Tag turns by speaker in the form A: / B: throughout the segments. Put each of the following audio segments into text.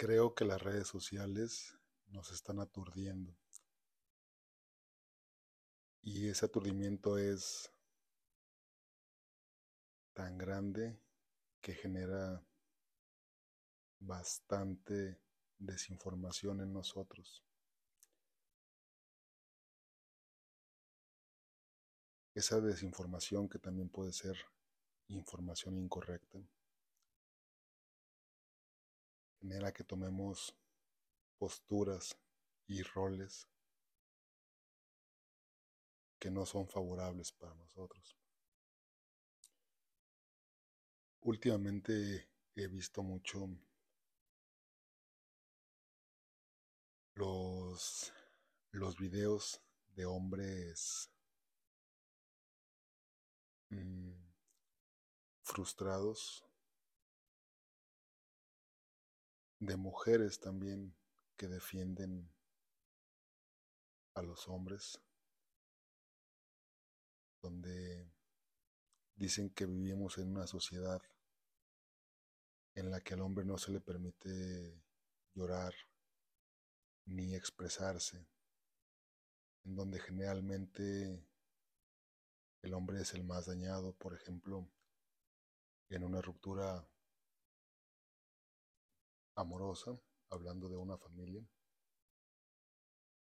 A: Creo que las redes sociales nos están aturdiendo. Y ese aturdimiento es tan grande que genera bastante desinformación en nosotros. Esa desinformación que también puede ser información incorrecta genera que tomemos posturas y roles que no son favorables para nosotros. Últimamente he visto mucho los, los videos de hombres mm, frustrados, de mujeres también que defienden a los hombres, donde dicen que vivimos en una sociedad en la que al hombre no se le permite llorar ni expresarse, en donde generalmente el hombre es el más dañado, por ejemplo, en una ruptura amorosa, hablando de una familia,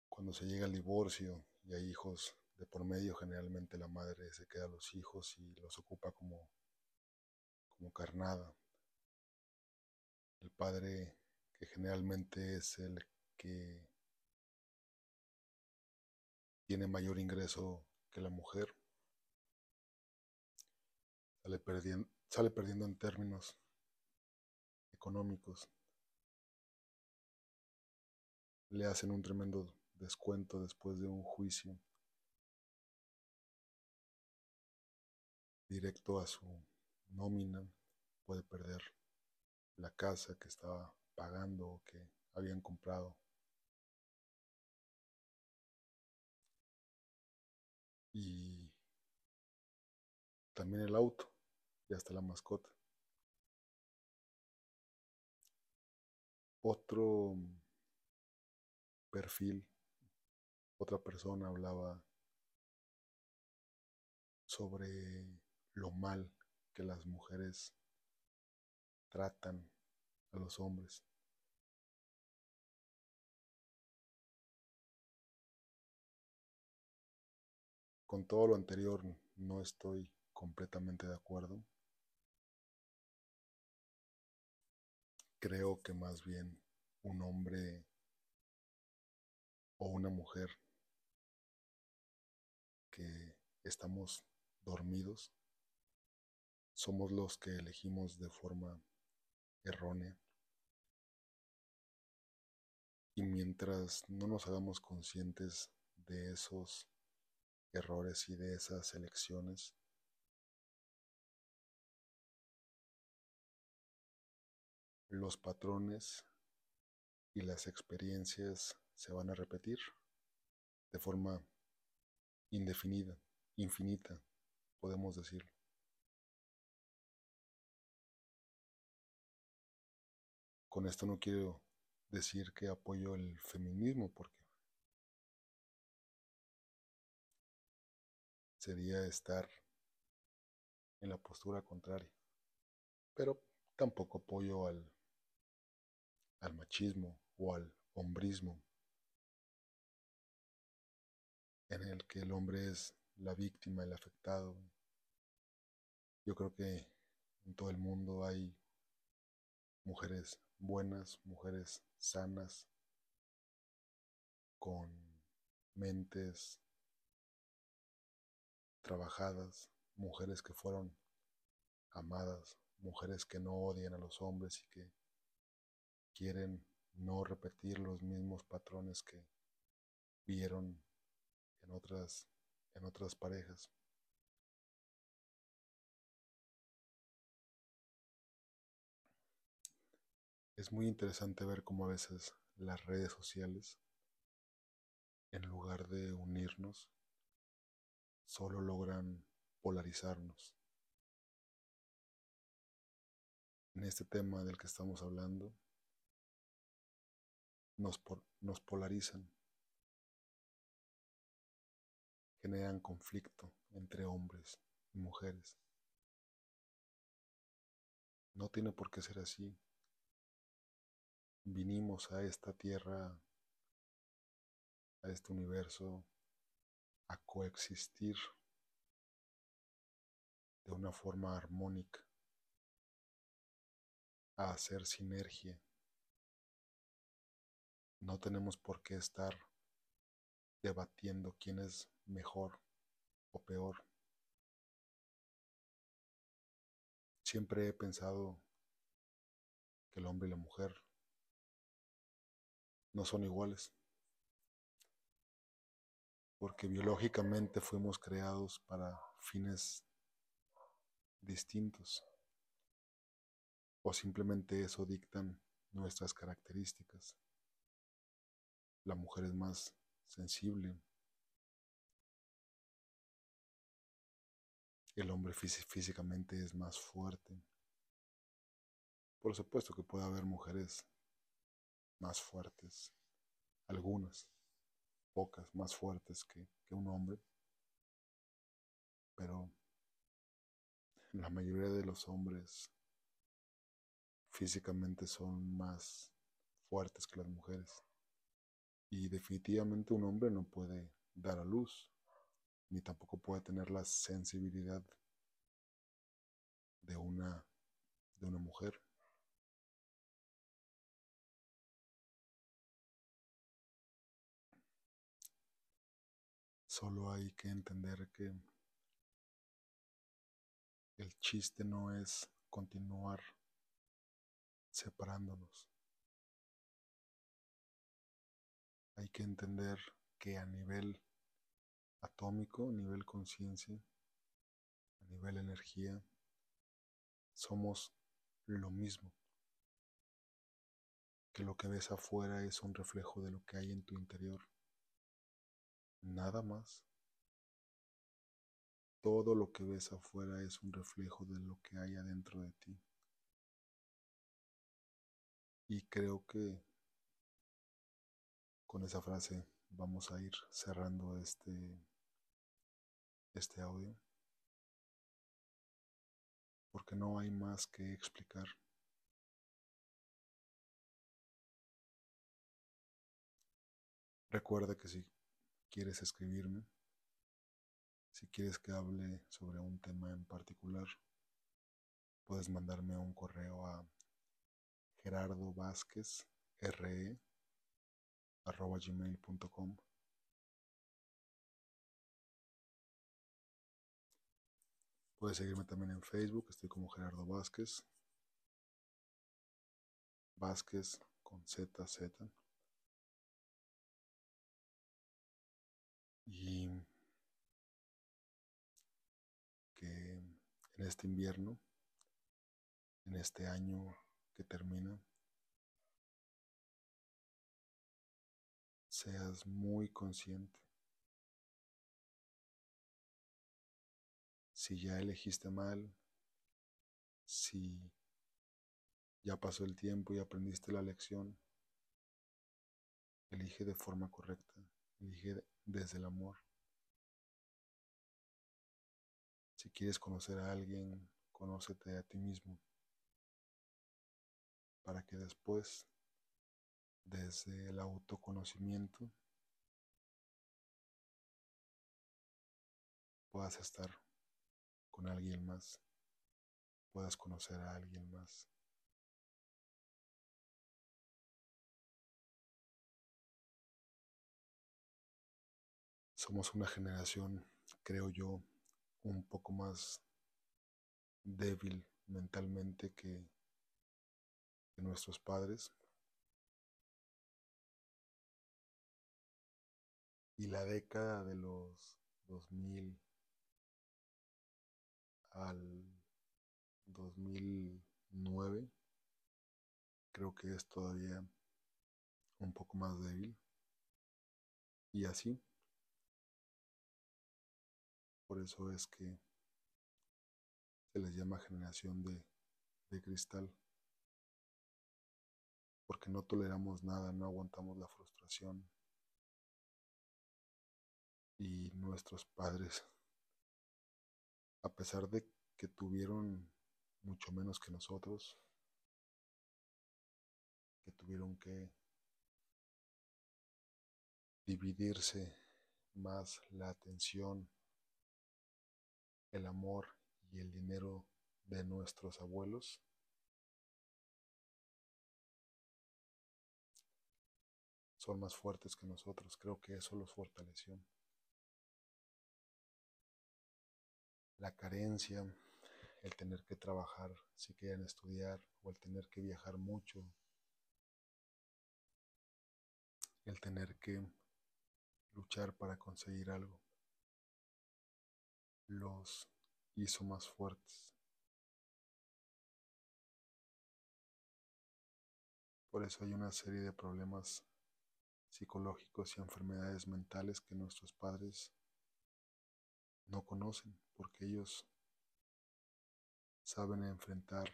A: cuando se llega al divorcio y hay hijos de por medio, generalmente la madre se queda a los hijos y los ocupa como, como carnada. El padre, que generalmente es el que tiene mayor ingreso que la mujer, sale perdiendo, sale perdiendo en términos económicos. Le hacen un tremendo descuento después de un juicio directo a su nómina, puede perder la casa que estaba pagando o que habían comprado. Y también el auto y hasta la mascota. Otro perfil, otra persona hablaba sobre lo mal que las mujeres tratan a los hombres. Con todo lo anterior no estoy completamente de acuerdo. Creo que más bien un hombre o una mujer que estamos dormidos somos los que elegimos de forma errónea. Y mientras no nos hagamos conscientes de esos errores y de esas elecciones, los patrones y las experiencias se van a repetir de forma indefinida, infinita, podemos decirlo. Con esto no quiero decir que apoyo el feminismo porque sería estar en la postura contraria. Pero tampoco apoyo al, al machismo o al hombrismo, en el que el hombre es la víctima, el afectado. Yo creo que en todo el mundo hay mujeres buenas, mujeres sanas, con mentes trabajadas, mujeres que fueron amadas, mujeres que no odian a los hombres y que quieren no repetir los mismos patrones que vieron en otras en otras parejas. Es muy interesante ver cómo a veces las redes sociales, en lugar de unirnos, solo logran polarizarnos. En este tema del que estamos hablando, nos, nos polarizan, generan conflicto entre hombres y mujeres. No tiene por qué ser así. Vinimos a esta tierra, a este universo, a coexistir de una forma armónica, a hacer sinergia. No tenemos por qué estar debatiendo quién es mejor o peor. Siempre he pensado que el hombre y la mujer no son iguales, porque biológicamente fuimos creados para fines distintos, o simplemente eso dictan nuestras características. La mujer es más sensible, el hombre físicamente es más fuerte. Por supuesto que puede haber mujeres más fuertes, algunas, pocas, más fuertes que, que un hombre, pero la mayoría de los hombres físicamente son más fuertes que las mujeres. Y definitivamente un hombre no puede dar a luz ni tampoco puede tener la sensibilidad de una, de una mujer. Solo hay que entender que el chiste no es continuar separándonos. Hay que entender que a nivel atómico, a nivel conciencia, a nivel energía, somos lo mismo. Que lo que ves afuera es un reflejo de lo que hay en tu interior. Nada más. Todo lo que ves afuera es un reflejo de lo que hay adentro de ti. Y creo que con esa frase vamos a ir cerrando este este audio porque no hay más que explicar. Recuerda que si quieres escribirme, si quieres que hable sobre un tema en particular, puedes mandarme un correo a gerardo vázquez re arroba gmail.com Puedes seguirme también en Facebook, estoy como Gerardo Vázquez. Vázquez con ZZ. Y que en este invierno, en este año que termina, seas muy consciente si ya elegiste mal, si ya pasó el tiempo y aprendiste la lección, elige de forma correcta, elige desde el amor. Si quieres conocer a alguien, conócete a ti mismo, para que después, desde el autoconocimiento, puedas estar con alguien más, puedas conocer a alguien más. Somos una generación, creo yo, un poco más débil mentalmente que, nuestros padres. Y la década de los 2000 al 2009 creo que es todavía un poco más débil. Y así. Por eso es que se les llama generación de, de cristal. porque no toleramos nada, no aguantamos la frustración. Y nuestros padres, a pesar de que tuvieron mucho menos que nosotros, que tuvieron que dividirse más la atención, el amor y el dinero de nuestros abuelos, son más fuertes que nosotros. Creo que eso los fortaleció. La carencia, el tener que trabajar si quieren estudiar o el tener que viajar mucho, el tener que luchar para conseguir algo, los hizo más fuertes. Por eso hay una serie de problemas psicológicos y enfermedades mentales que nuestros padres no conocen, porque ellos saben enfrentar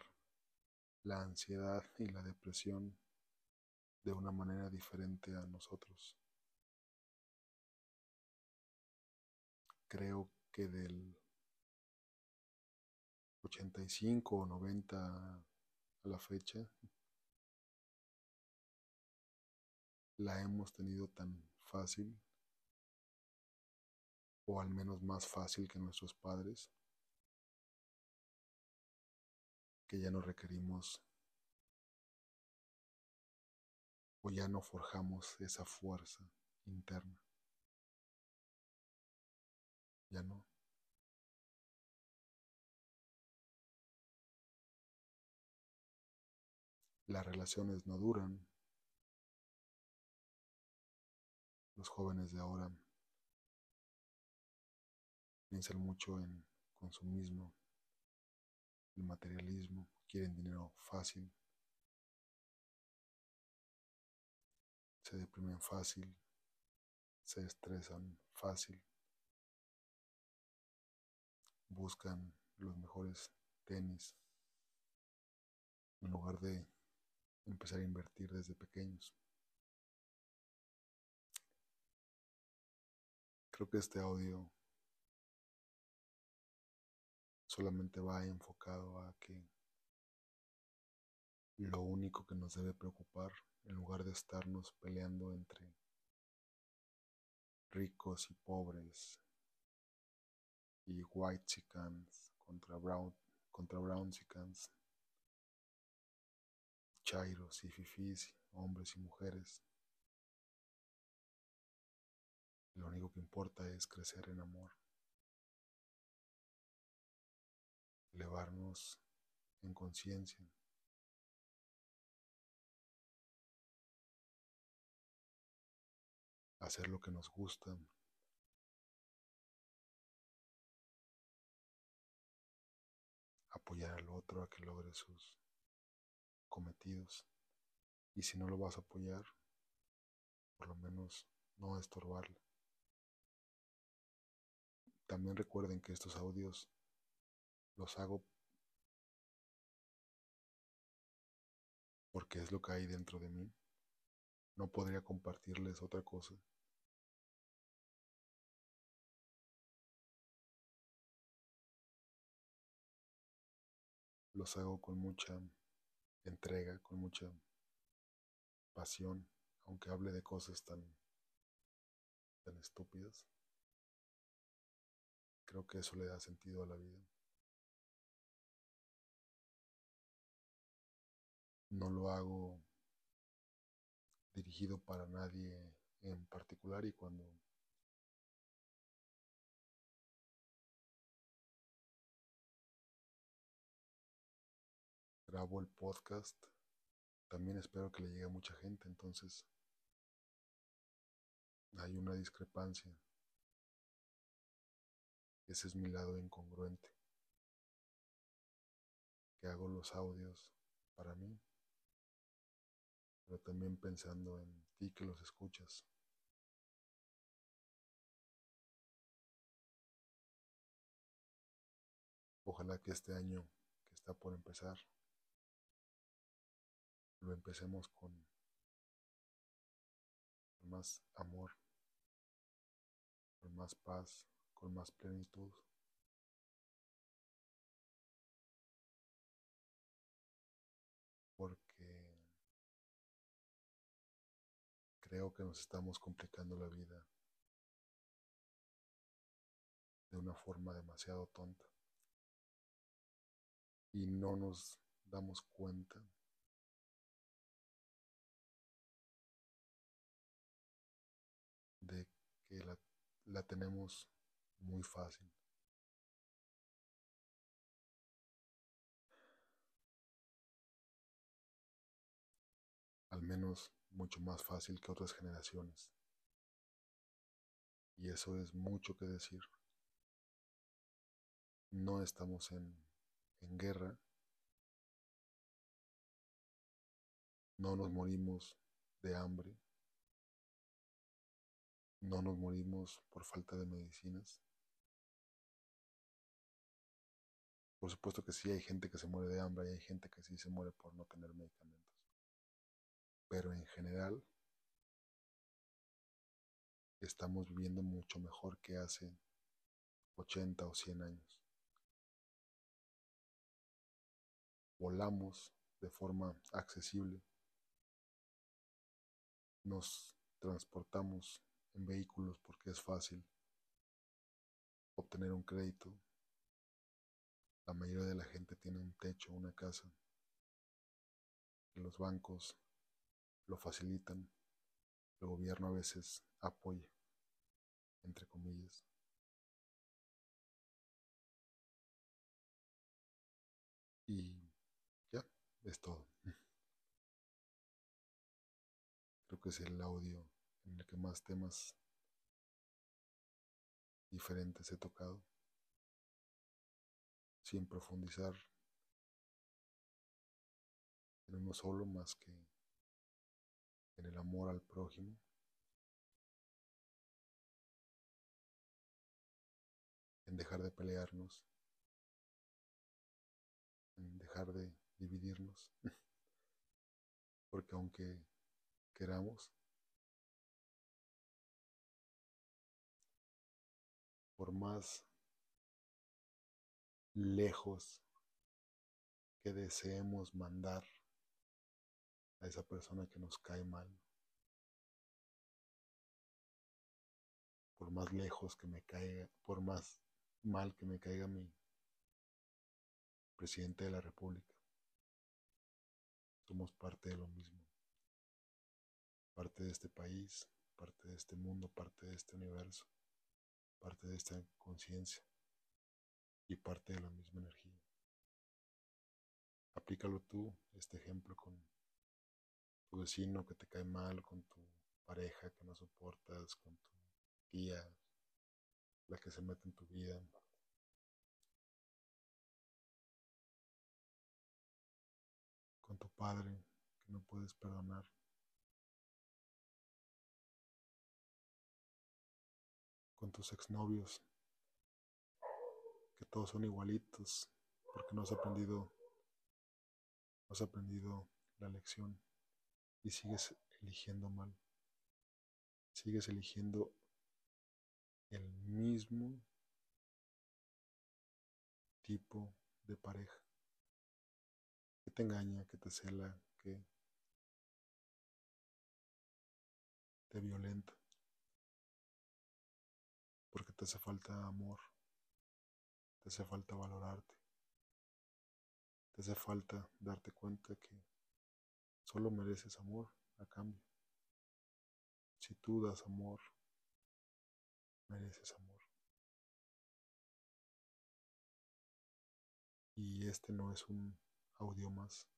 A: la ansiedad y la depresión de una manera diferente a nosotros. Creo que del 85 o 90 a la fecha, la hemos tenido tan fácil, o al menos más fácil que nuestros padres, que ya no requerimos o ya no forjamos esa fuerza interna. Ya no. Las relaciones no duran. Los jóvenes de ahora piensan mucho en consumismo, el materialismo, quieren dinero fácil, se deprimen fácil, se estresan fácil, buscan los mejores tenis en lugar de empezar a invertir desde pequeños. Creo que este audio solamente va enfocado a que lo único que nos debe preocupar, en lugar de estarnos peleando entre ricos y pobres, y white chickens contra brown contra brown chickens, chairos y fifis, hombres y mujeres. Lo único que importa es crecer en amor, elevarnos en conciencia. hacer lo que nos gusta, apoyar al otro a que logre sus cometidos. Y si no lo vas a apoyar, por lo menos no estorbarle. También recuerden que estos audios los hago porque es lo que hay dentro de mí. No podría compartirles otra cosa. Los hago con mucha entrega, con mucha pasión, aunque hable de cosas tan, tan estúpidas. Creo que eso le da sentido a la vida. No lo hago dirigido para nadie en particular y cuando grabo el podcast, también espero que le llegue a mucha gente, entonces hay una discrepancia. Ese es mi lado incongruente, que hago los audios para mí, pero también pensando en ti que los escuchas. Ojalá que este año que está por empezar lo empecemos con más amor, con más paz, con más plenitud. Creo que nos estamos complicando la vida de una forma demasiado tonta. Y no nos damos cuenta de que la, la tenemos muy fácil. Al menos mucho más fácil que otras generaciones. Y eso es mucho que decir. No estamos en, en guerra. No nos morimos de hambre. No nos morimos por falta de medicinas. Por supuesto que sí hay gente que se muere de hambre y hay gente que sí se muere por no tener medicamentos. Pero en general estamos viviendo mucho mejor que hace 80 o 100 años. Volamos de forma accesible. Nos transportamos en vehículos porque es fácil obtener un crédito. La mayoría de la gente tiene un techo, una casa. Los bancos lo facilitan. El gobierno a veces apoya, entre comillas. Y ya, es todo. Creo que es el audio en el que más temas diferentes he tocado, sin profundizar en uno solo más que en el amor al prójimo. en dejar de pelearnos, en dejar de dividirnos, porque aunque queramos, por más lejos que deseemos mandar a esa persona que nos cae mal, por más lejos que me caiga, por más mal que me caiga mi presidente de la República, somos parte de lo mismo, parte de este país, parte de este mundo, parte de este universo parte de esta conciencia y parte de la misma energía. Aplícalo tú, este ejemplo, con tu vecino que te cae mal, con tu pareja que no soportas, con tu tía, la que se mete en tu vida. Con tu padre que no puedes perdonar. con tus exnovios, que todos son igualitos, porque no has aprendido, no has aprendido la lección y sigues eligiendo mal. Sigues eligiendo el mismo tipo de pareja. Que te engaña, que te cela, que te violenta. Porque te hace falta amor, te hace falta valorarte, te hace falta darte cuenta que solo mereces amor a cambio. Si tú das amor, mereces amor. Y este no es un audio más.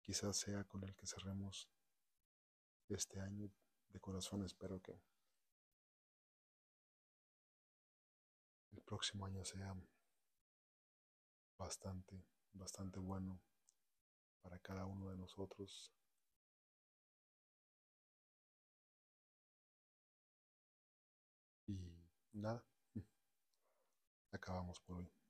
A: Quizás sea con el que cerremos este año de corazón. Espero que el próximo año sea bastante, bastante bueno para cada uno de nosotros. Y nada, acabamos por hoy.